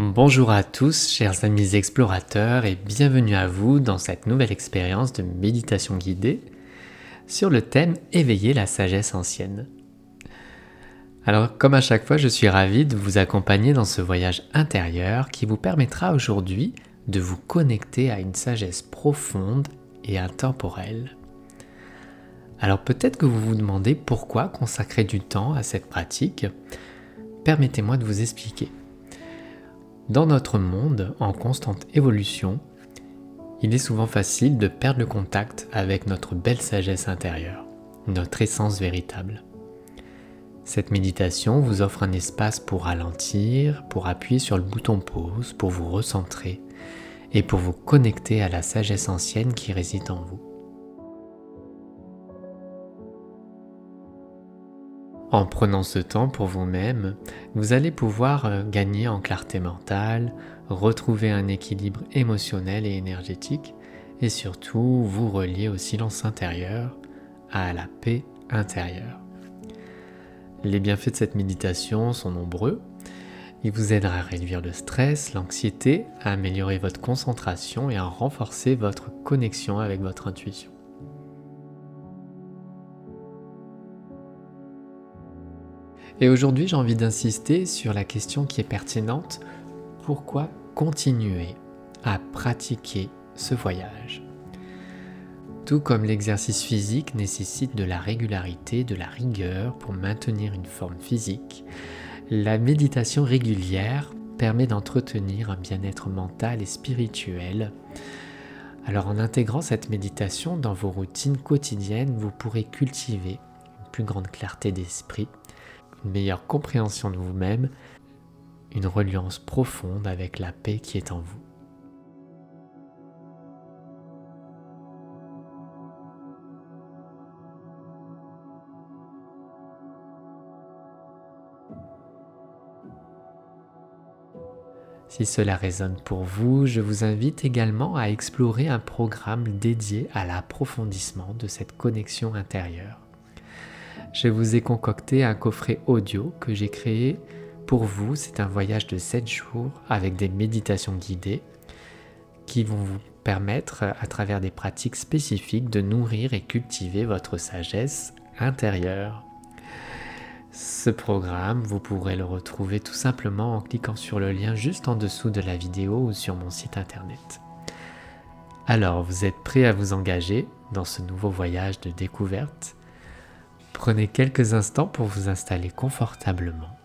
Bonjour à tous, chers amis explorateurs, et bienvenue à vous dans cette nouvelle expérience de méditation guidée sur le thème Éveiller la sagesse ancienne. Alors, comme à chaque fois, je suis ravi de vous accompagner dans ce voyage intérieur qui vous permettra aujourd'hui de vous connecter à une sagesse profonde et intemporelle. Alors peut-être que vous vous demandez pourquoi consacrer du temps à cette pratique. Permettez-moi de vous expliquer. Dans notre monde en constante évolution, il est souvent facile de perdre le contact avec notre belle sagesse intérieure, notre essence véritable. Cette méditation vous offre un espace pour ralentir, pour appuyer sur le bouton pause, pour vous recentrer et pour vous connecter à la sagesse ancienne qui réside en vous. En prenant ce temps pour vous-même, vous allez pouvoir euh, gagner en clarté mentale, retrouver un équilibre émotionnel et énergétique, et surtout vous relier au silence intérieur, à la paix intérieure. Les bienfaits de cette méditation sont nombreux. Il vous aidera à réduire le stress, l'anxiété, à améliorer votre concentration et à renforcer votre connexion avec votre intuition. Et aujourd'hui, j'ai envie d'insister sur la question qui est pertinente. Pourquoi continuer à pratiquer ce voyage? Tout comme l'exercice physique nécessite de la régularité, de la rigueur pour maintenir une forme physique, la méditation régulière permet d'entretenir un bien-être mental et spirituel. Alors en intégrant cette méditation dans vos routines quotidiennes, vous pourrez cultiver une plus grande clarté d'esprit, une meilleure compréhension de vous-même, une reliance profonde avec la paix qui est en vous. Si cela résonne pour vous, je vous invite également à explorer un programme dédié à l'approfondissement de cette connexion intérieure je vous ai concocté un coffret audio que j'ai créé pour vous. C'est un voyage de 7 jours avec des méditations guidées qui vont vous permettre, à travers des pratiques spécifiques, de nourrir et cultiver votre sagesse intérieure. Ce programme, vous pourrez le retrouver tout simplement en cliquant sur le lien juste en dessous de la vidéo ou sur mon site internet. Alors, vous êtes prêt à vous engager dans ce nouveau voyage de découverte? Prenez quelques instants pour vous installer confortablement.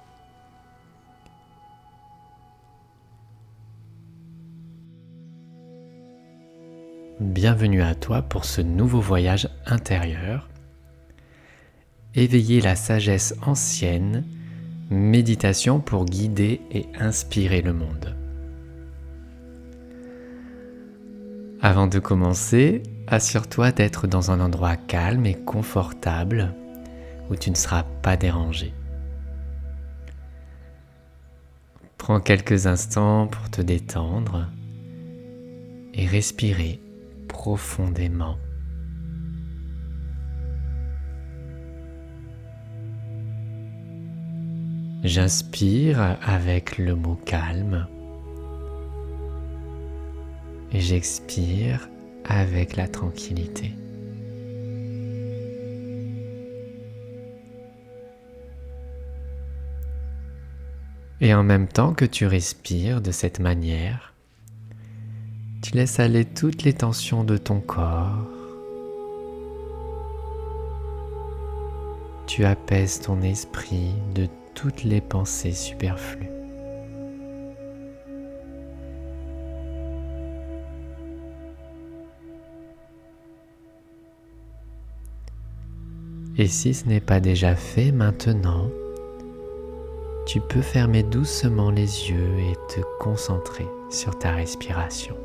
Bienvenue à toi pour ce nouveau voyage intérieur. Éveiller la sagesse ancienne, méditation pour guider et inspirer le monde. Avant de commencer, assure-toi d'être dans un endroit calme et confortable où tu ne seras pas dérangé. Prends quelques instants pour te détendre et respirer profondément. J'inspire avec le mot calme et j'expire avec la tranquillité. Et en même temps que tu respires de cette manière, tu laisses aller toutes les tensions de ton corps. Tu apaises ton esprit de toutes les pensées superflues. Et si ce n'est pas déjà fait maintenant, tu peux fermer doucement les yeux et te concentrer sur ta respiration.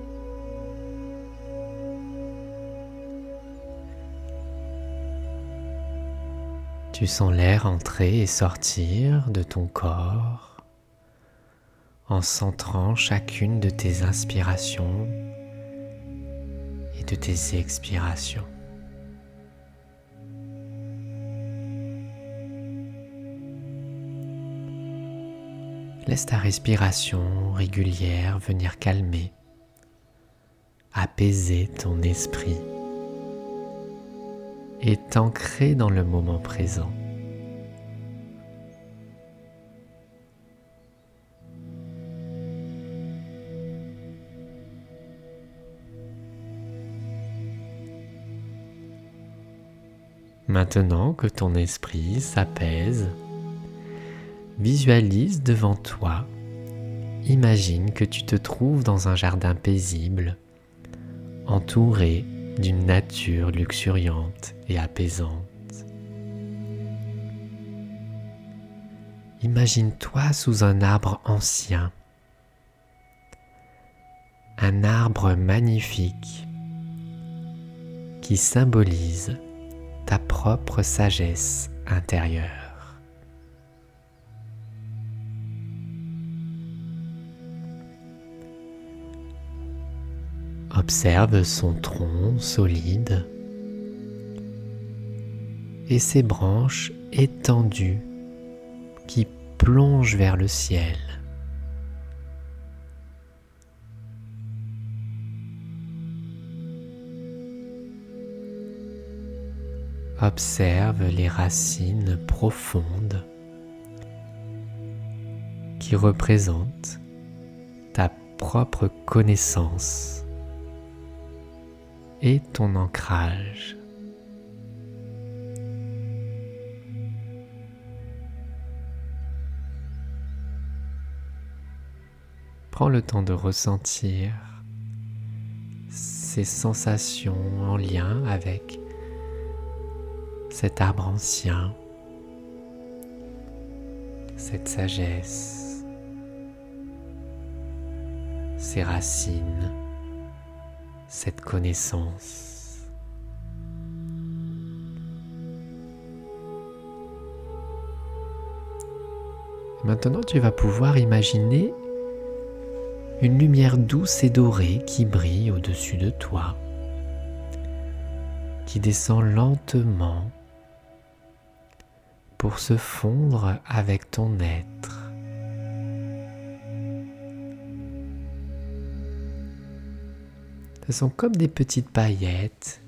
Tu sens l'air entrer et sortir de ton corps en centrant chacune de tes inspirations et de tes expirations. Laisse ta respiration régulière venir calmer, apaiser ton esprit et t'ancrer dans le moment présent. Maintenant que ton esprit s'apaise, visualise devant toi, imagine que tu te trouves dans un jardin paisible, entouré d'une nature luxuriante et apaisante. Imagine-toi sous un arbre ancien, un arbre magnifique qui symbolise ta propre sagesse intérieure. Observe son tronc solide et ses branches étendues qui plongent vers le ciel. Observe les racines profondes qui représentent ta propre connaissance et ton ancrage. Prends le temps de ressentir ces sensations en lien avec cet arbre ancien, cette sagesse, ces racines, cette connaissance. Maintenant, tu vas pouvoir imaginer une lumière douce et dorée qui brille au-dessus de toi, qui descend lentement pour se fondre avec ton être. Ce sont comme des petites paillettes,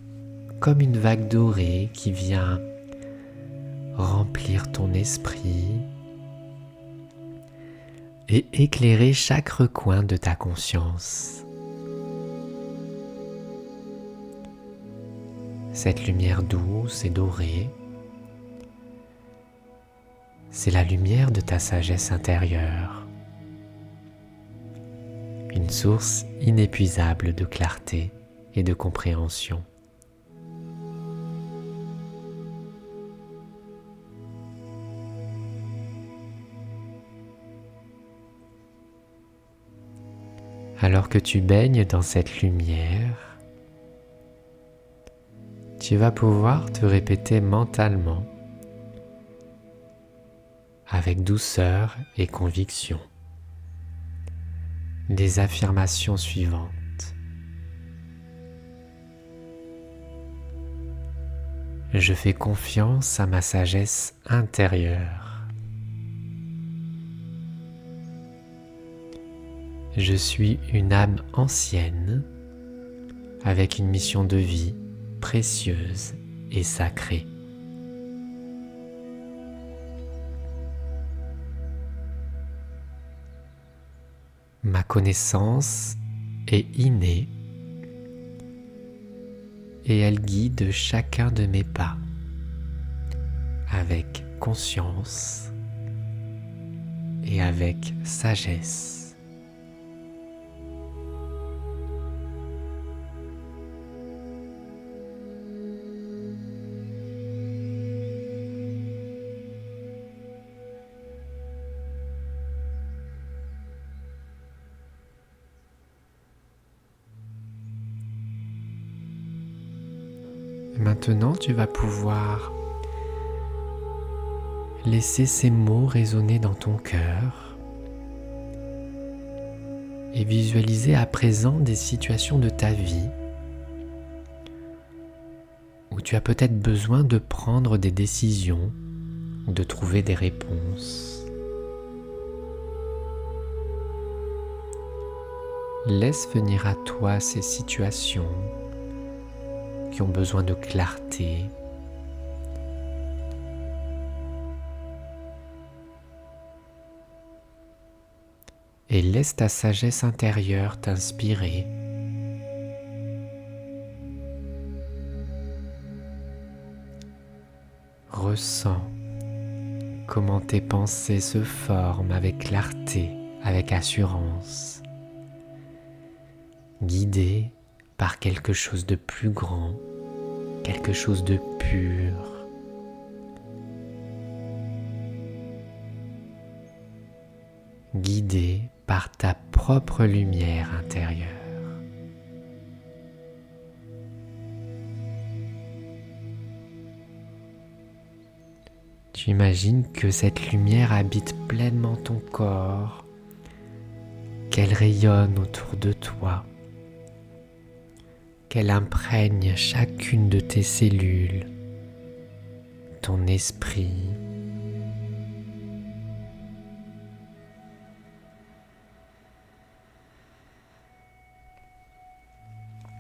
comme une vague dorée qui vient remplir ton esprit et éclairer chaque recoin de ta conscience. Cette lumière douce et dorée c'est la lumière de ta sagesse intérieure, source inépuisable de clarté et de compréhension. Alors que tu baignes dans cette lumière, tu vas pouvoir te répéter mentalement avec douceur et conviction. Les affirmations suivantes. Je fais confiance à ma sagesse intérieure. Je suis une âme ancienne avec une mission de vie précieuse et sacrée. Ma connaissance est innée et elle guide chacun de mes pas avec conscience et avec sagesse. Maintenant, tu vas pouvoir laisser ces mots résonner dans ton cœur et visualiser à présent des situations de ta vie où tu as peut-être besoin de prendre des décisions ou de trouver des réponses. Laisse venir à toi ces situations besoin de clarté. Et laisse ta sagesse intérieure t'inspirer. Ressens comment tes pensées se forment avec clarté, avec assurance, guidées par quelque chose de plus grand, quelque chose de pur. guidé par ta propre lumière intérieure. Tu imagines que cette lumière habite pleinement ton corps, qu'elle rayonne autour de toi, qu'elle imprègne chacune de tes cellules, ton esprit.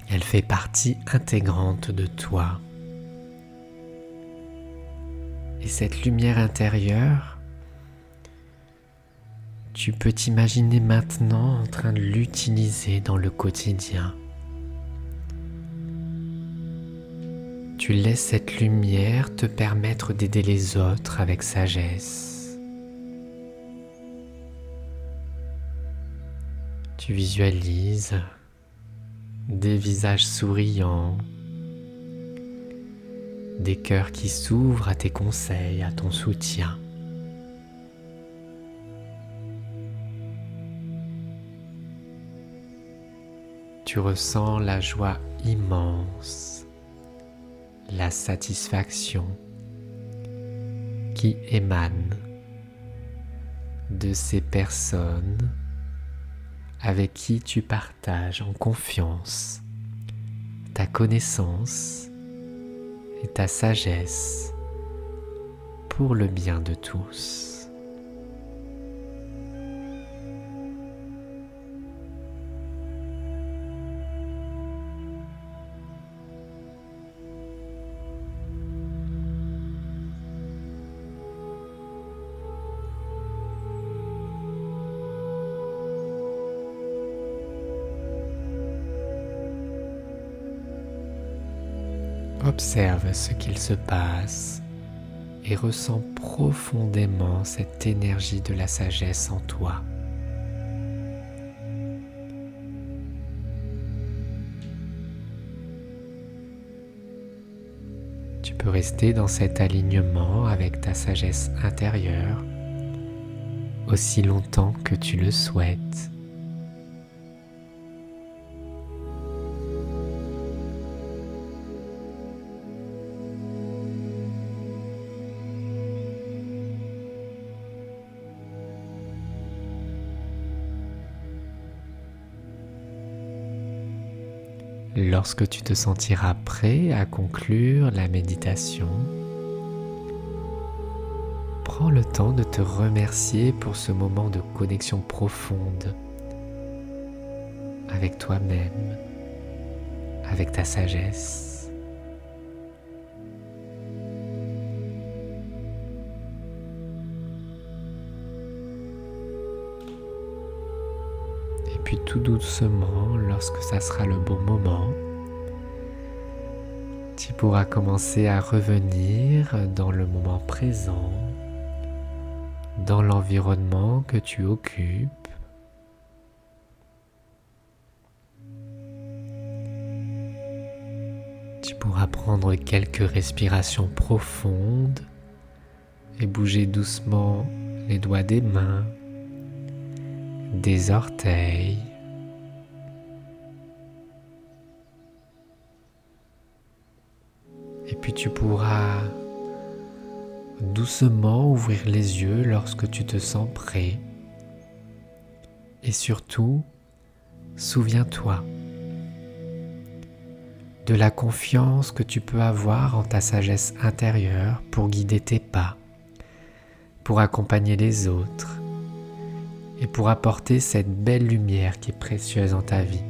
Elle fait partie intégrante de toi. Et cette lumière intérieure, tu peux t'imaginer maintenant en train de l'utiliser dans le quotidien. Tu laisses cette lumière te permettre d'aider les autres avec sagesse. Tu visualises des visages souriants, des cœurs qui s'ouvrent à tes conseils, à ton soutien. Tu ressens la joie immense, la satisfaction qui émane de ces personnes avec qui tu partages en confiance ta connaissance et ta sagesse pour le bien de tous. Observe ce qu'il se passe et ressens profondément cette énergie de la sagesse en toi. Tu peux rester dans cet alignement avec ta sagesse intérieure aussi longtemps que tu le souhaites. Lorsque tu te sentiras prêt à conclure la méditation, prends le temps de te remercier pour ce moment de connexion profonde avec toi-même, avec ta sagesse. Doucement, lorsque ça sera le bon moment, tu pourras commencer à revenir dans le moment présent, dans l'environnement que tu occupes. Tu pourras prendre quelques respirations profondes et bouger doucement les doigts des mains, des orteils, Et puis tu pourras doucement ouvrir les yeux lorsque tu te sens prêt. Et surtout, souviens-toi de la confiance que tu peux avoir en ta sagesse intérieure pour guider tes pas, pour accompagner les autres et pour apporter cette belle lumière qui est précieuse dans ta vie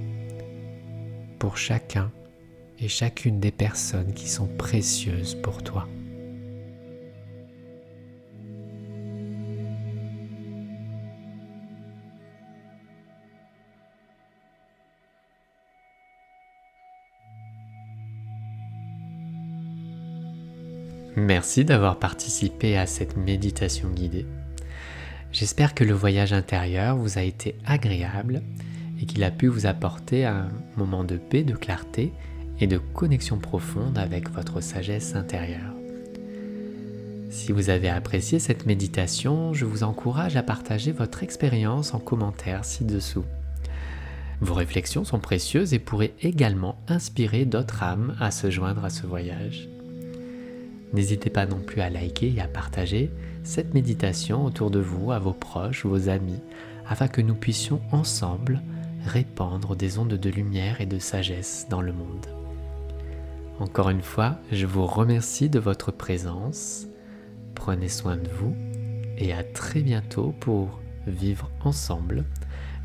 pour chacun et chacune des personnes qui sont précieuses pour toi. Merci d'avoir participé à cette méditation guidée. J'espère que le voyage intérieur vous a été agréable et qu'il a pu vous apporter un moment de paix, de clarté et de connexion profonde avec votre sagesse intérieure. Si vous avez apprécié cette méditation, je vous encourage à partager votre expérience en commentaire ci-dessous. Vos réflexions sont précieuses et pourraient également inspirer d'autres âmes à se joindre à ce voyage. N'hésitez pas non plus à liker et à partager cette méditation autour de vous, à vos proches, vos amis, afin que nous puissions ensemble répandre des ondes de lumière et de sagesse dans le monde. Encore une fois, je vous remercie de votre présence, prenez soin de vous et à très bientôt pour vivre ensemble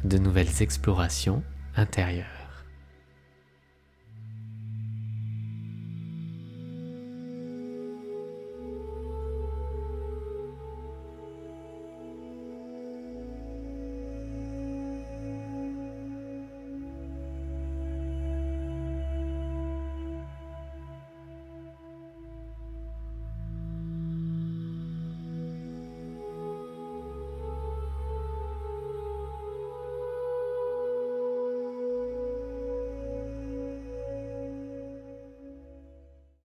de nouvelles explorations intérieures.